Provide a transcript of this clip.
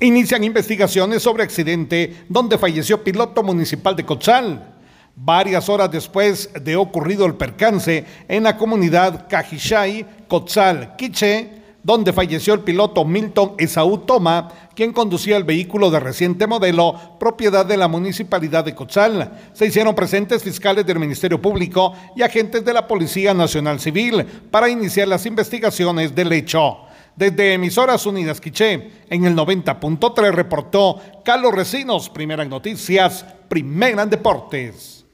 Inician investigaciones sobre accidente donde falleció piloto municipal de Cotzal. Varias horas después de ocurrido el percance en la comunidad Cajichay, Cotzal, Quiche, donde falleció el piloto Milton Esaú Toma, quien conducía el vehículo de reciente modelo, propiedad de la municipalidad de Cotzal. Se hicieron presentes fiscales del Ministerio Público y agentes de la Policía Nacional Civil para iniciar las investigaciones del hecho. Desde Emisoras Unidas Quiché, en el 90.3 reportó Carlos Recinos, Primeras Noticias, Primera en Deportes.